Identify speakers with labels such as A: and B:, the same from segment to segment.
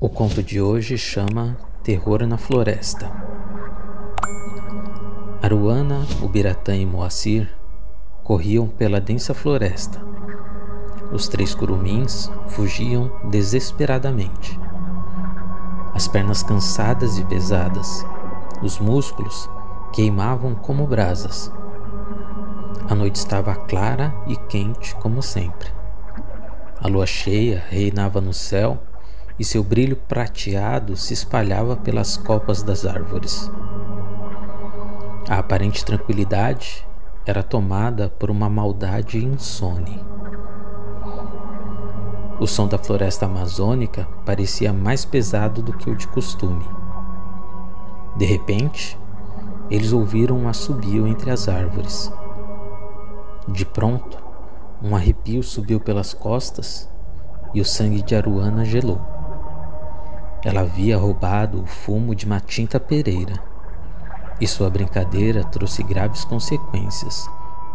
A: O conto de hoje chama Terror na Floresta. Aruana, Ubiratã e Moacir corriam pela densa floresta. Os três curumins fugiam desesperadamente. As pernas cansadas e pesadas, os músculos queimavam como brasas. A noite estava clara e quente como sempre. A lua cheia reinava no céu e seu brilho prateado se espalhava pelas copas das árvores. A aparente tranquilidade era tomada por uma maldade insone. O som da floresta amazônica parecia mais pesado do que o de costume. De repente, eles ouviram um assobio entre as árvores. De pronto, um arrepio subiu pelas costas e o sangue de Aruana gelou. Ela havia roubado o fumo de Matinta Pereira. E sua brincadeira trouxe graves consequências,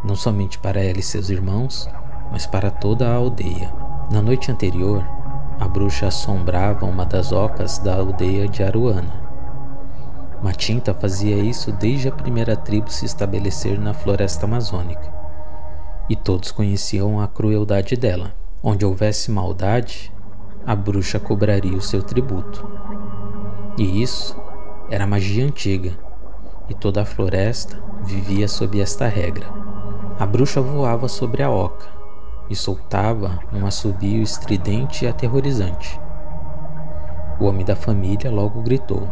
A: não somente para ela e seus irmãos, mas para toda a aldeia. Na noite anterior, a bruxa assombrava uma das ocas da aldeia de Aruana. Matinta fazia isso desde a primeira tribo se estabelecer na floresta amazônica, e todos conheciam a crueldade dela. Onde houvesse maldade, a bruxa cobraria o seu tributo. E isso era magia antiga, e toda a floresta vivia sob esta regra. A bruxa voava sobre a oca e soltava um assobio estridente e aterrorizante. O homem da família logo gritou: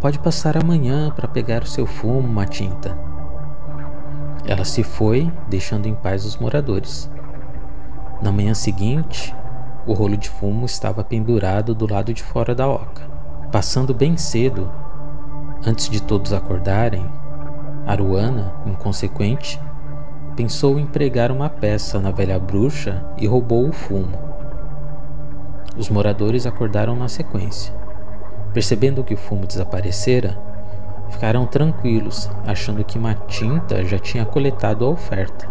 A: Pode passar amanhã para pegar o seu fumo, Matinta. Ela se foi, deixando em paz os moradores. Na manhã seguinte, o rolo de fumo estava pendurado do lado de fora da oca. Passando bem cedo, antes de todos acordarem, Aruana, inconsequente, pensou em pregar uma peça na velha bruxa e roubou o fumo. Os moradores acordaram na sequência. Percebendo que o fumo desaparecera, ficaram tranquilos, achando que Matinta já tinha coletado a oferta.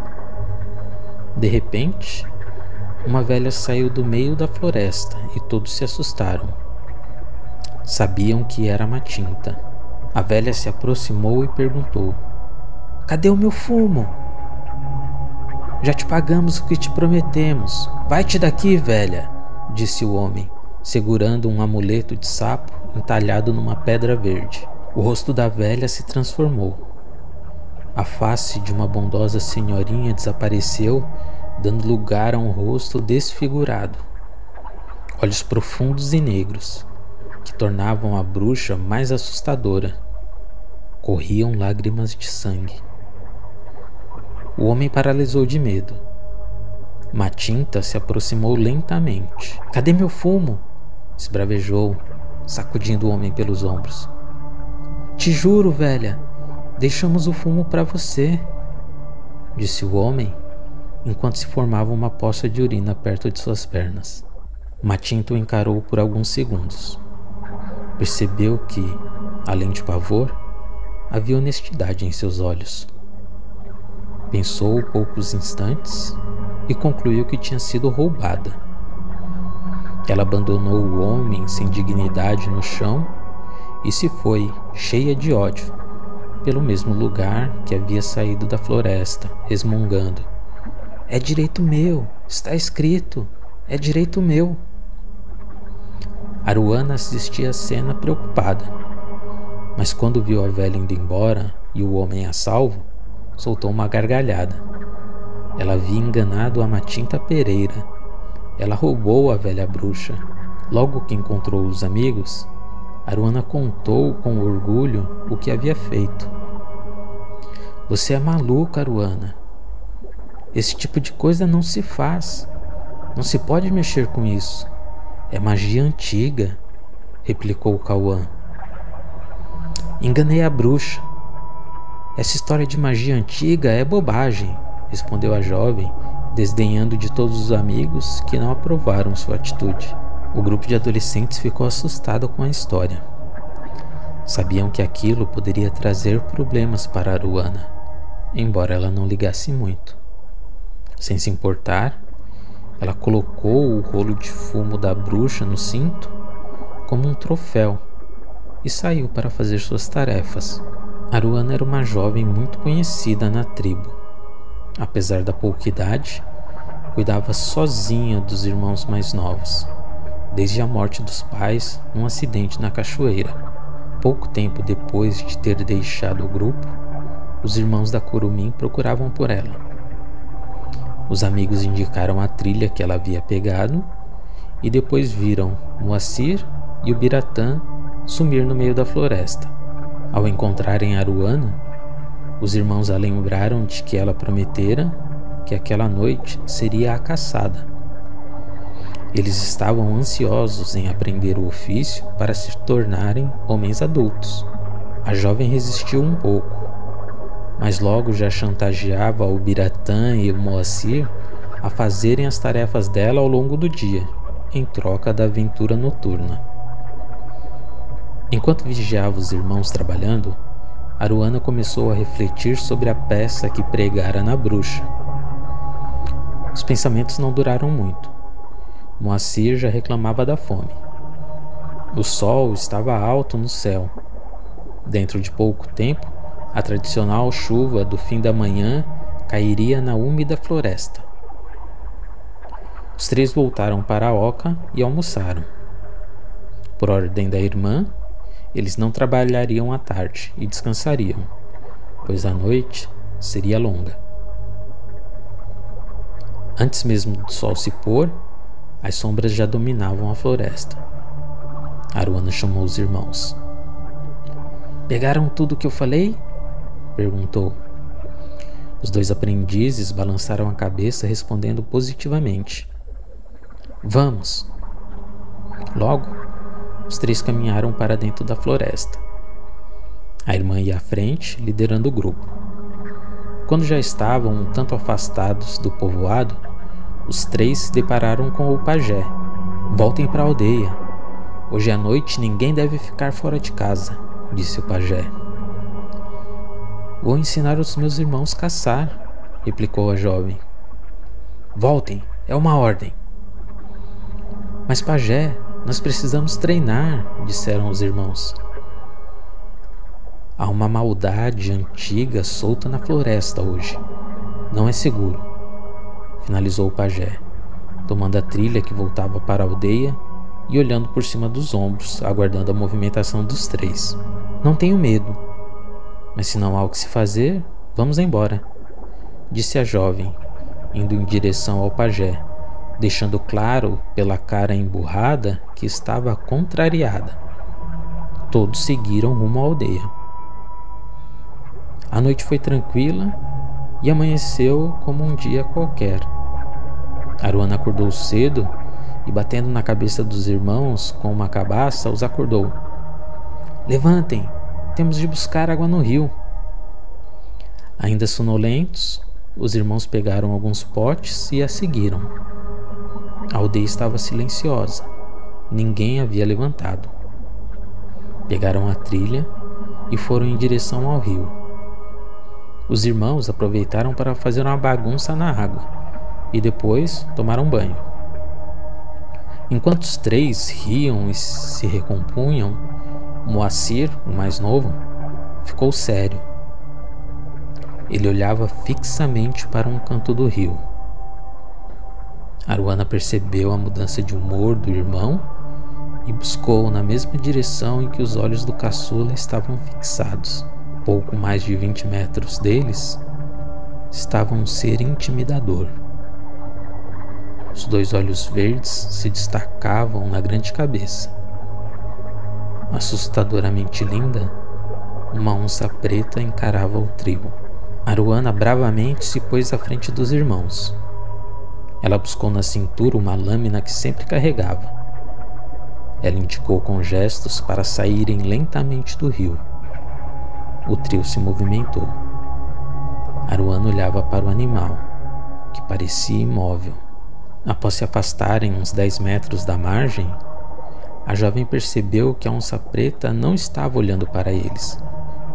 A: De repente, uma velha saiu do meio da floresta e todos se assustaram. Sabiam que era Matinta. A velha se aproximou e perguntou: Cadê o meu fumo? Já te pagamos o que te prometemos. Vai-te daqui, velha, disse o homem, segurando um amuleto de sapo entalhado numa pedra verde. O rosto da velha se transformou. A face de uma bondosa senhorinha desapareceu dando lugar a um rosto desfigurado, olhos profundos e negros, que tornavam a bruxa mais assustadora. Corriam lágrimas de sangue. O homem paralisou de medo. Matinta se aproximou lentamente. Cadê meu fumo? esbravejou, sacudindo o homem pelos ombros. Te juro, velha, deixamos o fumo para você, disse o homem enquanto se formava uma poça de urina perto de suas pernas. Matinto encarou por alguns segundos. Percebeu que, além de pavor, havia honestidade em seus olhos. Pensou poucos instantes e concluiu que tinha sido roubada. Ela abandonou o homem sem dignidade no chão e se foi, cheia de ódio, pelo mesmo lugar que havia saído da floresta, resmungando. É direito meu, está escrito, é direito meu. Aruana assistia a cena preocupada, mas quando viu a velha indo embora e o homem a salvo, soltou uma gargalhada. Ela havia enganado a Matinta Pereira. Ela roubou a velha bruxa. Logo que encontrou os amigos, Aruana contou com orgulho o que havia feito. Você é maluca, Aruana. Esse tipo de coisa não se faz. Não se pode mexer com isso. É magia antiga, replicou Cauã. Enganei a bruxa. Essa história de magia antiga é bobagem, respondeu a jovem, desdenhando de todos os amigos que não aprovaram sua atitude. O grupo de adolescentes ficou assustado com a história. Sabiam que aquilo poderia trazer problemas para Aruana, embora ela não ligasse muito. Sem se importar, ela colocou o rolo de fumo da bruxa no cinto como um troféu e saiu para fazer suas tarefas. Aruana era uma jovem muito conhecida na tribo. Apesar da pouca idade, cuidava sozinha dos irmãos mais novos, desde a morte dos pais num acidente na cachoeira. Pouco tempo depois de ter deixado o grupo, os irmãos da Curumim procuravam por ela. Os amigos indicaram a trilha que ela havia pegado e depois viram Moacir e o Biratã sumir no meio da floresta. Ao encontrarem Aruana, os irmãos a lembraram de que ela prometera que aquela noite seria a caçada. Eles estavam ansiosos em aprender o ofício para se tornarem homens adultos. A jovem resistiu um pouco, mas logo já chantageava o Biratã e o Moacir a fazerem as tarefas dela ao longo do dia, em troca da aventura noturna. Enquanto vigiava os irmãos trabalhando, Aruana começou a refletir sobre a peça que pregara na bruxa. Os pensamentos não duraram muito. Moacir já reclamava da fome. O sol estava alto no céu. Dentro de pouco tempo, a tradicional chuva do fim da manhã cairia na úmida floresta. Os três voltaram para a oca e almoçaram. Por ordem da irmã, eles não trabalhariam à tarde e descansariam, pois a noite seria longa. Antes mesmo do sol se pôr, as sombras já dominavam a floresta. Aruana chamou os irmãos. Pegaram tudo o que eu falei? Perguntou. Os dois aprendizes balançaram a cabeça, respondendo positivamente. Vamos. Logo, os três caminharam para dentro da floresta. A irmã ia à frente, liderando o grupo. Quando já estavam um tanto afastados do povoado, os três se depararam com o pajé. Voltem para a aldeia. Hoje à noite ninguém deve ficar fora de casa, disse o pajé. Vou ensinar os meus irmãos a caçar, replicou a jovem. Voltem, é uma ordem. Mas, pajé, nós precisamos treinar, disseram os irmãos. Há uma maldade antiga solta na floresta hoje. Não é seguro, finalizou o pajé, tomando a trilha que voltava para a aldeia e olhando por cima dos ombros, aguardando a movimentação dos três. Não tenho medo, mas se não há o que se fazer, vamos embora, disse a jovem, indo em direção ao pajé deixando claro pela cara emburrada que estava contrariada. Todos seguiram rumo à aldeia. A noite foi tranquila e amanheceu como um dia qualquer. Aruana acordou cedo e, batendo na cabeça dos irmãos com uma cabaça, os acordou. Levantem, temos de buscar água no rio. Ainda sonolentos, os irmãos pegaram alguns potes e a seguiram. A aldeia estava silenciosa. Ninguém havia levantado. Pegaram a trilha e foram em direção ao rio. Os irmãos aproveitaram para fazer uma bagunça na água e depois tomaram banho. Enquanto os três riam e se recompunham, Moacir, o mais novo, ficou sério. Ele olhava fixamente para um canto do rio. Aruana percebeu a mudança de humor do irmão e buscou na mesma direção em que os olhos do caçula estavam fixados. Pouco mais de 20 metros deles estava um ser intimidador. Os dois olhos verdes se destacavam na grande cabeça. Assustadoramente linda, uma onça preta encarava o trio. Aruana bravamente se pôs à frente dos irmãos. Ela buscou na cintura uma lâmina que sempre carregava. Ela indicou com gestos para saírem lentamente do rio. O trio se movimentou. Aruano olhava para o animal, que parecia imóvel. Após se afastarem uns dez metros da margem, a jovem percebeu que a onça preta não estava olhando para eles,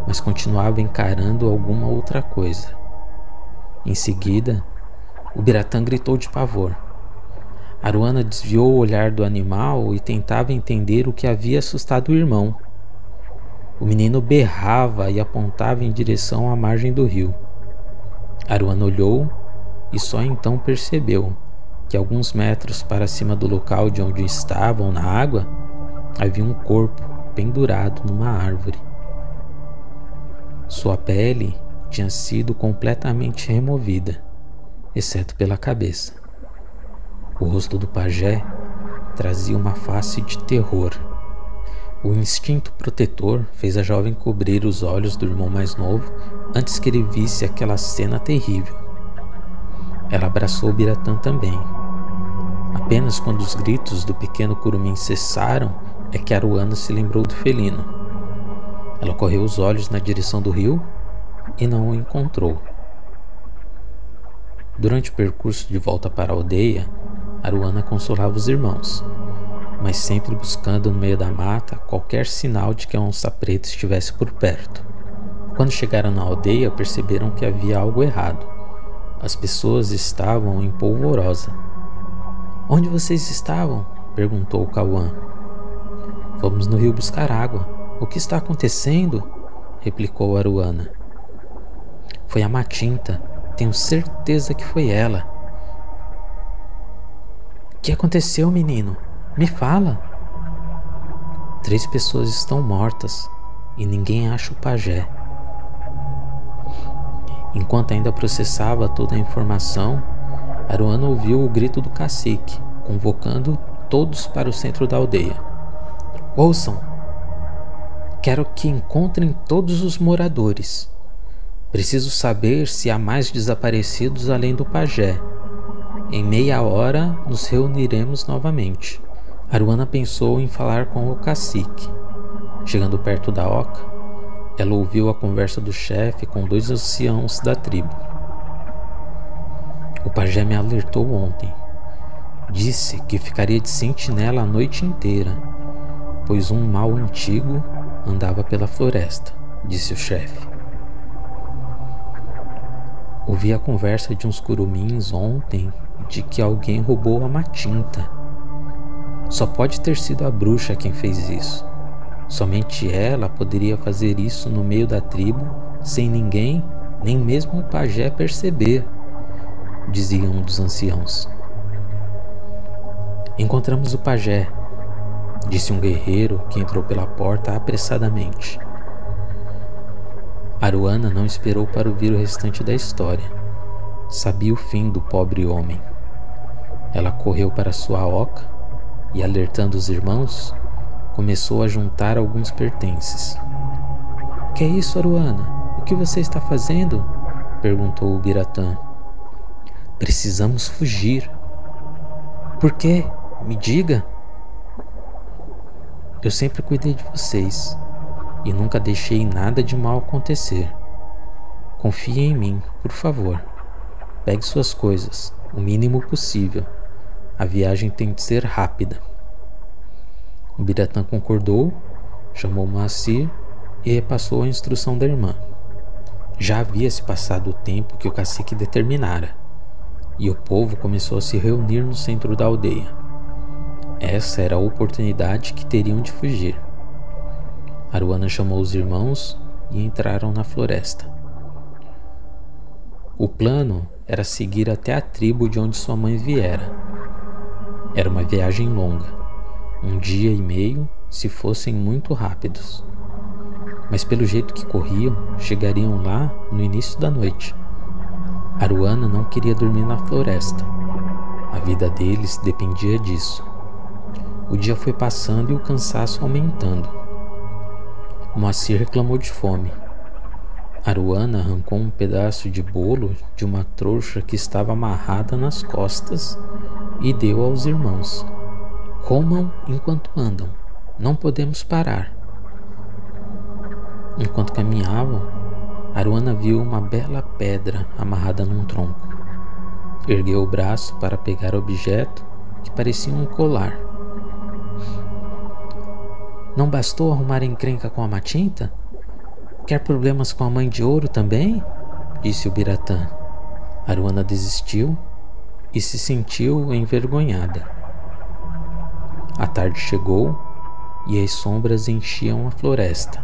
A: mas continuava encarando alguma outra coisa. Em seguida, o Biratã gritou de pavor. Aruana desviou o olhar do animal e tentava entender o que havia assustado o irmão. O menino berrava e apontava em direção à margem do rio. Aruana olhou e só então percebeu que alguns metros para cima do local de onde estavam na água havia um corpo pendurado numa árvore. Sua pele tinha sido completamente removida, exceto pela cabeça. O rosto do pajé trazia uma face de terror. O instinto protetor fez a jovem cobrir os olhos do irmão mais novo antes que ele visse aquela cena terrível. Ela abraçou Biratã também. Apenas quando os gritos do pequeno curumim cessaram é que Aruana se lembrou do felino. Ela correu os olhos na direção do rio e não o encontrou. Durante o percurso de volta para a aldeia, Aruana consolava os irmãos, mas sempre buscando no meio da mata qualquer sinal de que a onça preta estivesse por perto. Quando chegaram na aldeia, perceberam que havia algo errado. As pessoas estavam em polvorosa. Onde vocês estavam? perguntou Cauã. Vamos no rio buscar água. O que está acontecendo? replicou Aruana. Foi a Matinta. Tenho certeza que foi ela. O que aconteceu, menino? Me fala. Três pessoas estão mortas e ninguém acha o pajé. Enquanto ainda processava toda a informação, Aruana ouviu o grito do cacique, convocando todos para o centro da aldeia. Ouçam! Quero que encontrem todos os moradores. Preciso saber se há mais desaparecidos além do pajé. Em meia hora nos reuniremos novamente. Aruana pensou em falar com o cacique. Chegando perto da oca, ela ouviu a conversa do chefe com dois anciãos da tribo. O pajé me alertou ontem. Disse que ficaria de sentinela a noite inteira, pois um mal antigo andava pela floresta, disse o chefe. Ouvi a conversa de uns curumins ontem de que alguém roubou a matinta. Só pode ter sido a bruxa quem fez isso. Somente ela poderia fazer isso no meio da tribo, sem ninguém, nem mesmo o pajé perceber, dizia um dos anciãos. Encontramos o pajé, disse um guerreiro que entrou pela porta apressadamente. Aruana não esperou para ouvir o restante da história. Sabia o fim do pobre homem. Ela correu para sua oca e, alertando os irmãos, começou a juntar alguns pertences. Que é isso, Aruana? O que você está fazendo? perguntou o Biratã. Precisamos fugir. Por quê? Me diga. Eu sempre cuidei de vocês e nunca deixei nada de mal acontecer. Confie em mim, por favor. Pegue suas coisas, o mínimo possível. A viagem tem de ser rápida. O Biratã concordou, chamou Moacir e repassou a instrução da irmã. Já havia se passado o tempo que o cacique determinara, e o povo começou a se reunir no centro da aldeia. Essa era a oportunidade que teriam de fugir. Aruana chamou os irmãos e entraram na floresta. O plano era seguir até a tribo de onde sua mãe viera. Era uma viagem longa um dia e meio se fossem muito rápidos. Mas pelo jeito que corriam, chegariam lá no início da noite. Aruana não queria dormir na floresta. A vida deles dependia disso. O dia foi passando e o cansaço aumentando. Moacir reclamou de fome. Aruana arrancou um pedaço de bolo de uma trouxa que estava amarrada nas costas e deu aos irmãos. Comam enquanto andam, não podemos parar. Enquanto caminhavam, Aruana viu uma bela pedra amarrada num tronco. Ergueu o braço para pegar o objeto que parecia um colar. Não bastou arrumar encrenca com a Matinta? Quer problemas com a mãe de ouro também? Disse o Biratã. Aruana desistiu e se sentiu envergonhada. A tarde chegou e as sombras enchiam a floresta.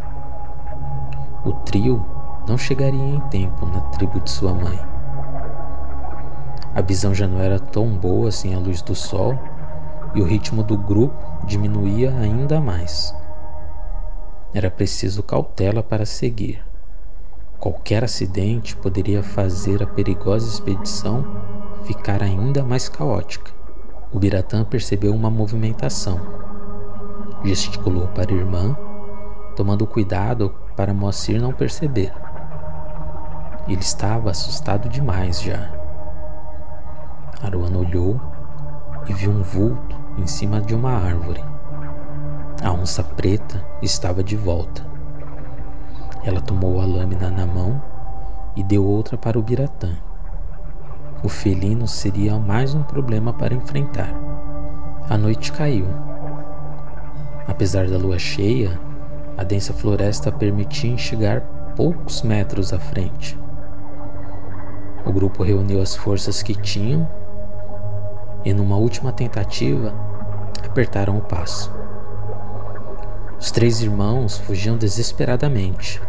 A: O trio não chegaria em tempo na tribo de sua mãe. A visão já não era tão boa sem a luz do sol e o ritmo do grupo diminuía ainda mais. Era preciso cautela para seguir. Qualquer acidente poderia fazer a perigosa expedição ficar ainda mais caótica. O Biratã percebeu uma movimentação. Gesticulou para a irmã, tomando cuidado para Moacir não perceber. Ele estava assustado demais já. Aruana olhou e viu um vulto em cima de uma árvore. A onça preta estava de volta. Ela tomou a lâmina na mão e deu outra para o Biratã. O felino seria mais um problema para enfrentar. A noite caiu. Apesar da lua cheia, a densa floresta permitia enxergar poucos metros à frente. O grupo reuniu as forças que tinham e, numa última tentativa, apertaram o passo. Os três irmãos fugiam desesperadamente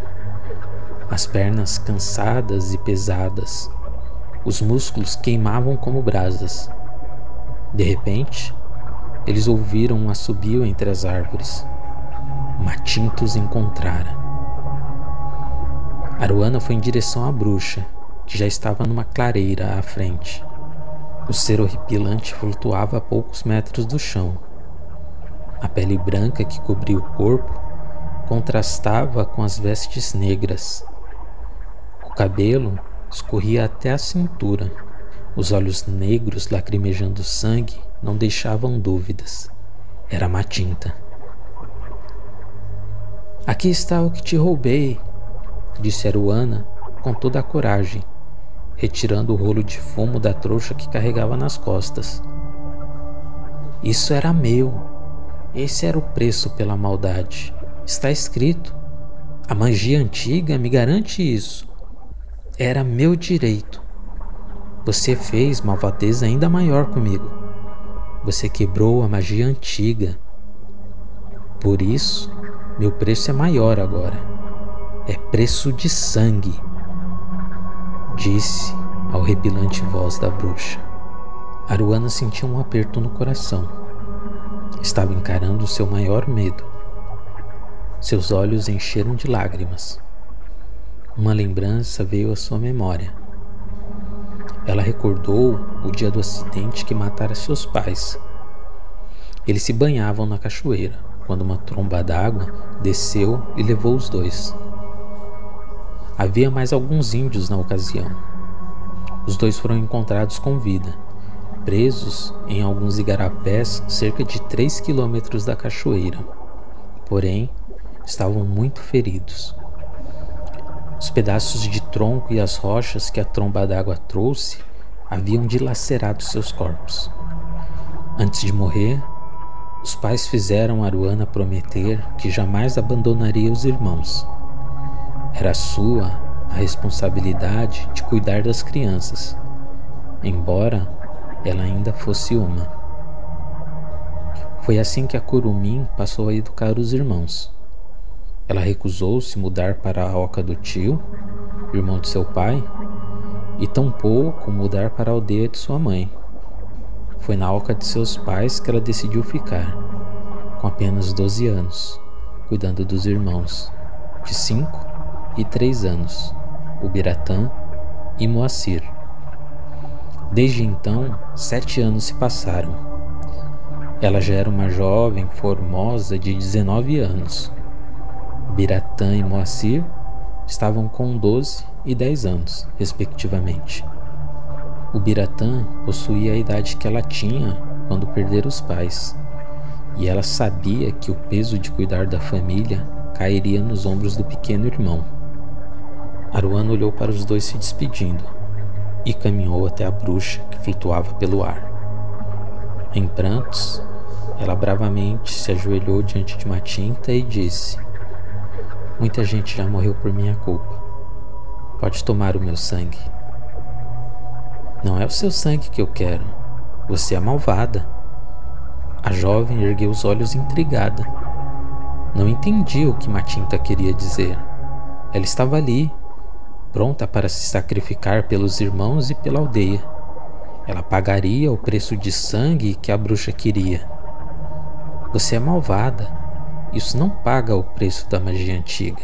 A: as pernas cansadas e pesadas, os músculos queimavam como brasas. De repente, eles ouviram um assobio entre as árvores. Matintos encontrara. Aruana foi em direção à bruxa, que já estava numa clareira à frente. O ser horripilante flutuava a poucos metros do chão. A pele branca que cobria o corpo contrastava com as vestes negras. O cabelo escorria até a cintura. Os olhos negros lacrimejando sangue não deixavam dúvidas. Era Matinta. Aqui está o que te roubei, disse Aruana com toda a coragem, retirando o rolo de fumo da trouxa que carregava nas costas. Isso era meu. Esse era o preço pela maldade. Está escrito. A magia antiga me garante isso. Era meu direito. Você fez malvadeza ainda maior comigo. Você quebrou a magia antiga. Por isso, meu preço é maior agora. É preço de sangue. Disse a horripilante voz da bruxa. Aruana sentiu um aperto no coração. Estava encarando o seu maior medo. Seus olhos encheram de lágrimas. Uma lembrança veio à sua memória. Ela recordou o dia do acidente que matara seus pais. Eles se banhavam na cachoeira quando uma tromba d'água desceu e levou os dois. Havia mais alguns índios na ocasião. Os dois foram encontrados com vida, presos em alguns igarapés cerca de 3 quilômetros da cachoeira. Porém, estavam muito feridos. Os pedaços de tronco e as rochas que a tromba d'água trouxe haviam dilacerado seus corpos. Antes de morrer, os pais fizeram Aruana prometer que jamais abandonaria os irmãos. Era sua a responsabilidade de cuidar das crianças, embora ela ainda fosse uma. Foi assim que a Curumim passou a educar os irmãos. Ela recusou-se mudar para a oca do tio, irmão de seu pai, e tampouco mudar para a aldeia de sua mãe. Foi na oca de seus pais que ela decidiu ficar, com apenas 12 anos, cuidando dos irmãos, de 5 e 3 anos, o Biratã e Moacir. Desde então, sete anos se passaram. Ela já era uma jovem formosa de 19 anos Biratã e Moacir estavam com 12 e 10 anos, respectivamente. O Biratã possuía a idade que ela tinha quando perdera os pais, e ela sabia que o peso de cuidar da família cairia nos ombros do pequeno irmão. Aruana olhou para os dois se despedindo e caminhou até a bruxa que flutuava pelo ar. Em prantos, ela bravamente se ajoelhou diante de Matinta e disse: Muita gente já morreu por minha culpa. Pode tomar o meu sangue. Não é o seu sangue que eu quero. Você é malvada. A jovem ergueu os olhos intrigada. Não entendia o que Matinta queria dizer. Ela estava ali, pronta para se sacrificar pelos irmãos e pela aldeia. Ela pagaria o preço de sangue que a bruxa queria. Você é malvada. Isso não paga o preço da magia antiga.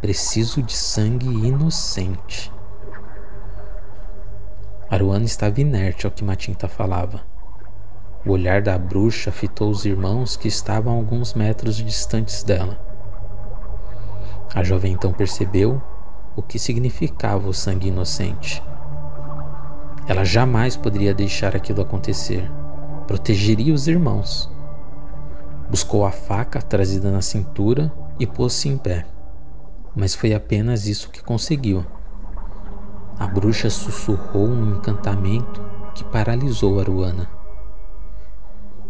A: Preciso de sangue inocente. Aruana estava inerte ao que Matinta falava. O olhar da bruxa fitou os irmãos que estavam a alguns metros distantes dela. A jovem então percebeu o que significava o sangue inocente. Ela jamais poderia deixar aquilo acontecer. Protegeria os irmãos. Buscou a faca trazida na cintura e pôs-se em pé. Mas foi apenas isso que conseguiu. A bruxa sussurrou um encantamento que paralisou Aruana.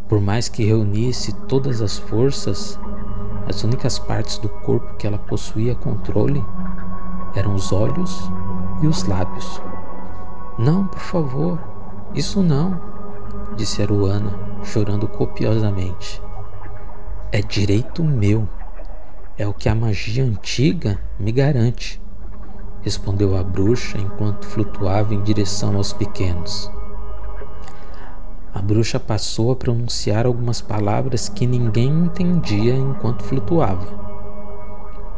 A: Por mais que reunisse todas as forças, as únicas partes do corpo que ela possuía controle eram os olhos e os lábios. Não, por favor, isso não, disse Aruana, chorando copiosamente. É direito meu. É o que a magia antiga me garante, respondeu a bruxa enquanto flutuava em direção aos pequenos. A bruxa passou a pronunciar algumas palavras que ninguém entendia enquanto flutuava.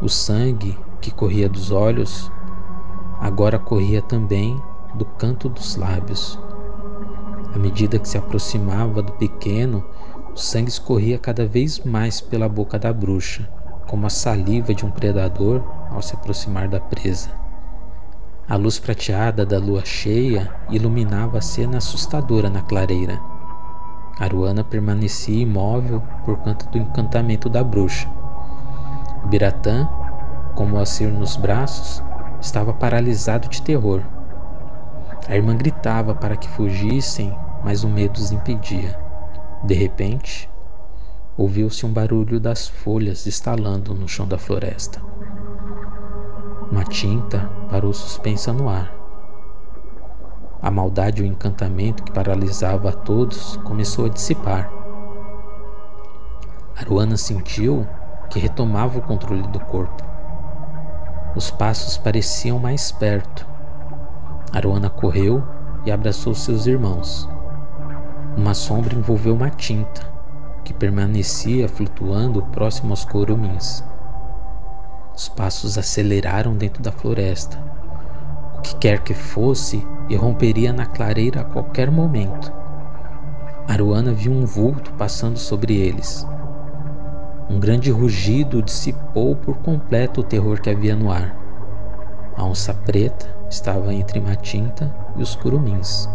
A: O sangue que corria dos olhos agora corria também do canto dos lábios. À medida que se aproximava do pequeno, o sangue escorria cada vez mais pela boca da bruxa, como a saliva de um predador ao se aproximar da presa. A luz prateada da lua cheia iluminava a cena assustadora na clareira. Aruana permanecia imóvel por conta do encantamento da bruxa. O Biratã, com Moacir nos braços, estava paralisado de terror. A irmã gritava para que fugissem, mas o medo os impedia. De repente, ouviu-se um barulho das folhas estalando no chão da floresta. Uma tinta parou suspensa no ar. A maldade e o encantamento que paralisava a todos começou a dissipar. Aruana sentiu que retomava o controle do corpo. Os passos pareciam mais perto. Aruana correu e abraçou seus irmãos. Uma sombra envolveu uma tinta que permanecia flutuando próximo aos corumins. Os passos aceleraram dentro da floresta. O que quer que fosse, irromperia na clareira a qualquer momento. Aruana viu um vulto passando sobre eles. Um grande rugido dissipou por completo o terror que havia no ar. A onça preta estava entre Matinta e os curumins.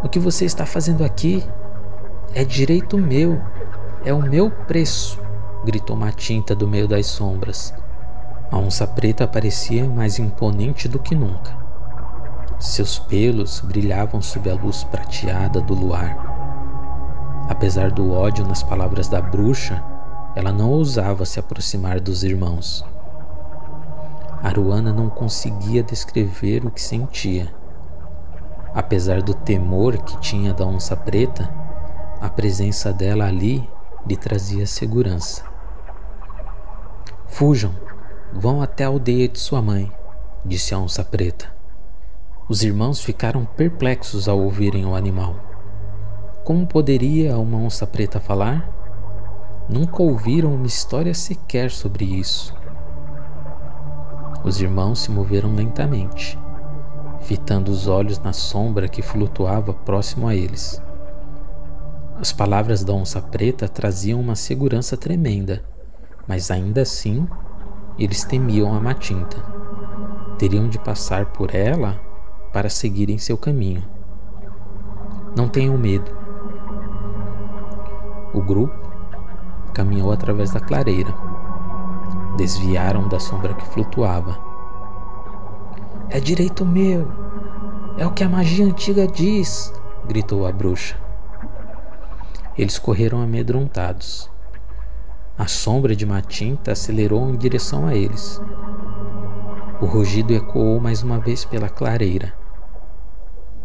A: O que você está fazendo aqui é direito meu, é o meu preço gritou Matinta do meio das sombras. A onça preta parecia mais imponente do que nunca. Seus pelos brilhavam sob a luz prateada do luar. Apesar do ódio nas palavras da bruxa, ela não ousava se aproximar dos irmãos. Aruana não conseguia descrever o que sentia. Apesar do temor que tinha da onça preta, a presença dela ali lhe trazia segurança. Fujam, vão até a aldeia de sua mãe, disse a onça preta. Os irmãos ficaram perplexos ao ouvirem o animal. Como poderia uma onça preta falar? Nunca ouviram uma história sequer sobre isso. Os irmãos se moveram lentamente, fitando os olhos na sombra que flutuava próximo a eles. As palavras da onça preta traziam uma segurança tremenda mas ainda assim eles temiam a Matinta. Teriam de passar por ela para seguirem seu caminho. Não tenham medo. O grupo caminhou através da clareira. Desviaram da sombra que flutuava. É direito meu! É o que a magia antiga diz! gritou a bruxa. Eles correram amedrontados. A sombra de Matinta acelerou em direção a eles. O rugido ecoou mais uma vez pela clareira.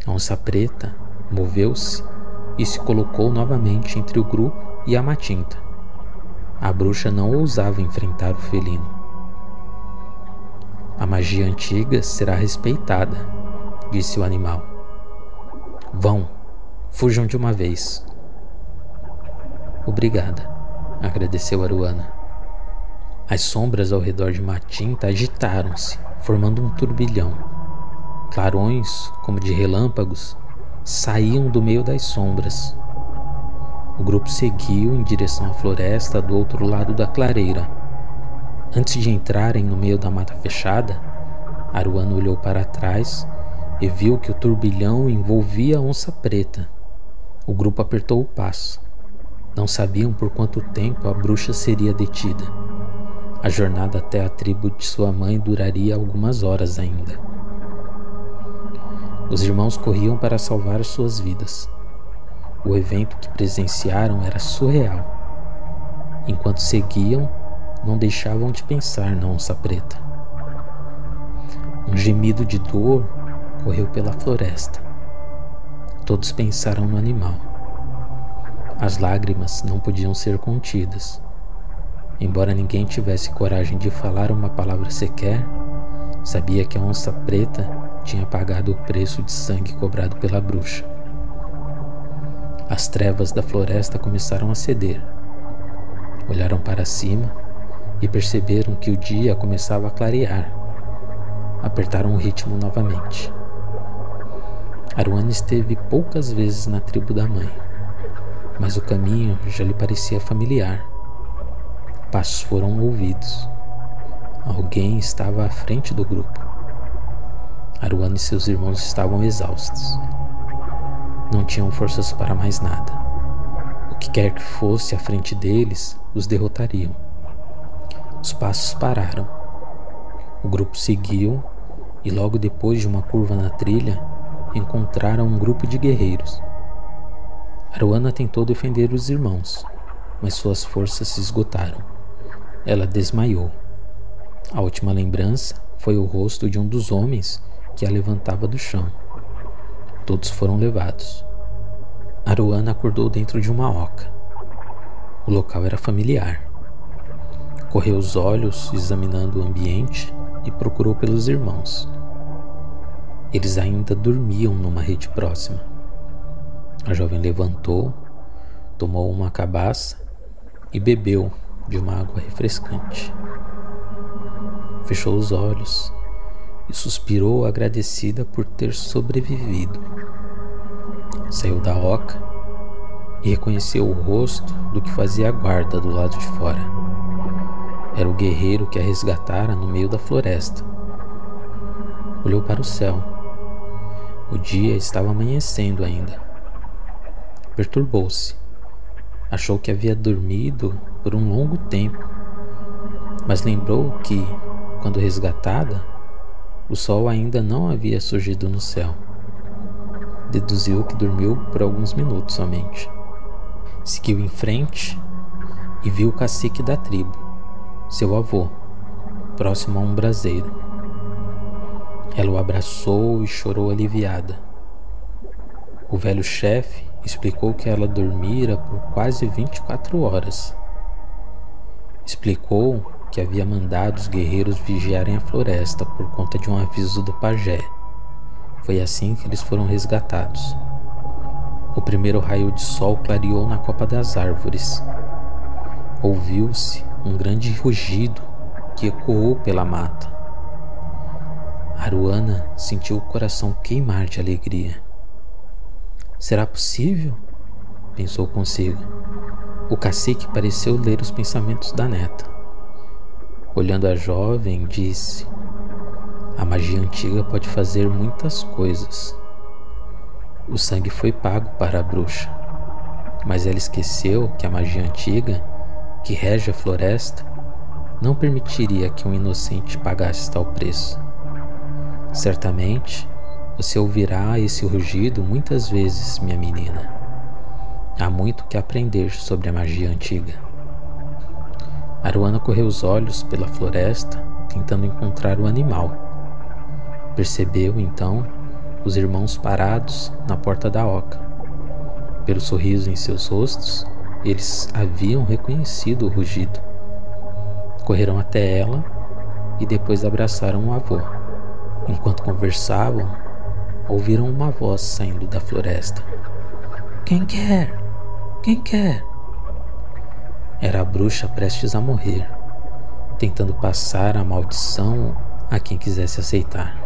A: A onça preta moveu-se e se colocou novamente entre o grupo e a matinta. A bruxa não ousava enfrentar o felino. A magia antiga será respeitada, disse o animal. Vão, fujam de uma vez. Obrigada, agradeceu Aruana. As sombras ao redor de Matinta agitaram-se, formando um turbilhão. Clarões, como de relâmpagos, saíam do meio das sombras. O grupo seguiu em direção à floresta do outro lado da clareira. Antes de entrarem no meio da mata fechada, Aruana olhou para trás e viu que o turbilhão envolvia a onça preta. O grupo apertou o passo. Não sabiam por quanto tempo a bruxa seria detida. A jornada até a tribo de sua mãe duraria algumas horas ainda. Os irmãos corriam para salvar suas vidas. O evento que presenciaram era surreal. Enquanto seguiam, não deixavam de pensar na onça preta. Um gemido de dor correu pela floresta. Todos pensaram no animal. As lágrimas não podiam ser contidas. Embora ninguém tivesse coragem de falar uma palavra sequer, sabia que a onça preta tinha pagado o preço de sangue cobrado pela bruxa. As trevas da floresta começaram a ceder. Olharam para cima e perceberam que o dia começava a clarear. Apertaram o ritmo novamente. Aruana esteve poucas vezes na tribo da mãe, mas o caminho já lhe parecia familiar. Passos foram ouvidos. Alguém estava à frente do grupo. Aruana e seus irmãos estavam exaustos. Não tinham forças para mais nada. O que quer que fosse à frente deles os derrotariam. Os passos pararam. O grupo seguiu e, logo depois de uma curva na trilha, encontraram um grupo de guerreiros. Aruana tentou defender os irmãos, mas suas forças se esgotaram. Ela desmaiou. A última lembrança foi o rosto de um dos homens que a levantava do chão. Todos foram levados. Aruana acordou dentro de uma oca. O local era familiar. Correu os olhos examinando o ambiente e procurou pelos irmãos. Eles ainda dormiam numa rede próxima. A jovem levantou, tomou uma cabaça e bebeu de uma água refrescante. Fechou os olhos e suspirou agradecida por ter sobrevivido. Saiu da oca e reconheceu o rosto do que fazia a guarda do lado de fora. Era o guerreiro que a resgatara no meio da floresta. Olhou para o céu. O dia estava amanhecendo ainda. Perturbou-se. Achou que havia dormido por um longo tempo, mas lembrou que, quando resgatada, o sol ainda não havia surgido no céu. Deduziu que dormiu por alguns minutos somente. Seguiu em frente e viu o cacique da tribo, seu avô, próximo a um braseiro. Ela o abraçou e chorou aliviada. O velho chefe explicou que ela dormira por quase 24 horas. Explicou que havia mandado os guerreiros vigiarem a floresta por conta de um aviso do pajé. Foi assim que eles foram resgatados. O primeiro raio de sol clareou na copa das árvores. Ouviu-se um grande rugido que ecoou pela mata. Aruana sentiu o coração queimar de alegria. Será possível? pensou consigo. O cacique pareceu ler os pensamentos da neta. Olhando a jovem, disse: A magia antiga pode fazer muitas coisas. O sangue foi pago para a bruxa, mas ela esqueceu que a magia antiga, que rege a floresta, não permitiria que um inocente pagasse tal preço. Certamente, você ouvirá esse rugido muitas vezes, minha menina. Há muito que aprender sobre a magia antiga. Aruana correu os olhos pela floresta, tentando encontrar o animal. Percebeu então os irmãos parados na porta da oca. Pelo sorriso em seus rostos, eles haviam reconhecido o rugido. Correram até ela e depois abraçaram o avô. Enquanto conversavam, ouviram uma voz saindo da floresta. Quem quer? Quem quer? Era a bruxa prestes a morrer, tentando passar a maldição a quem quisesse aceitar.